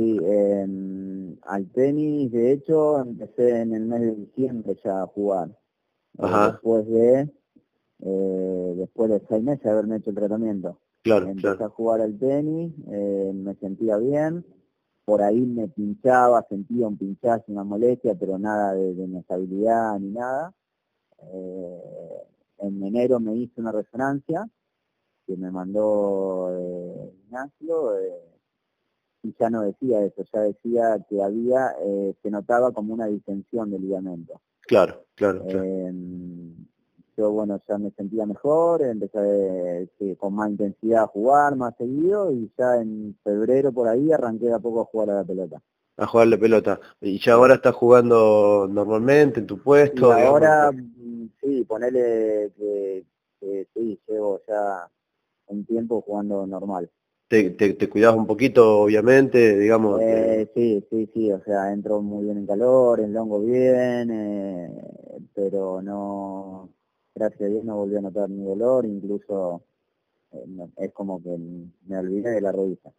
Sí, al tenis, de hecho, empecé en el mes de diciembre ya a jugar. Eh, Ajá. después de eh, después de seis meses de haberme hecho el tratamiento. Claro, Empecé claro. a jugar al tenis, eh, me sentía bien, por ahí me pinchaba, sentía un pinchazo, una molestia, pero nada de, de inestabilidad ni nada. En enero me hice una resonancia que me mandó Ignacio y ya no decía eso, ya decía que había, eh, se notaba como una distensión del ligamento. Claro, claro, claro. Eh, yo, bueno, ya me sentía mejor, empecé eh, con más intensidad a jugar, más seguido, y ya en febrero por ahí arranqué de a poco a jugar a la pelota. A jugarle pelota. Y ya ahora estás jugando normalmente en tu puesto. ahora, mm, sí, ponele que, que sí, llevo ya un tiempo jugando normal. Te, te, te cuidas un poquito, obviamente, digamos. te- Eh, sí, sí, sí, o sea, entro muy bien en calor, enlongo bien, eh, pero no, gracias a Dios no volví a notar ni dolor, incluso eh, no- es como que me olvidé de la rodilla.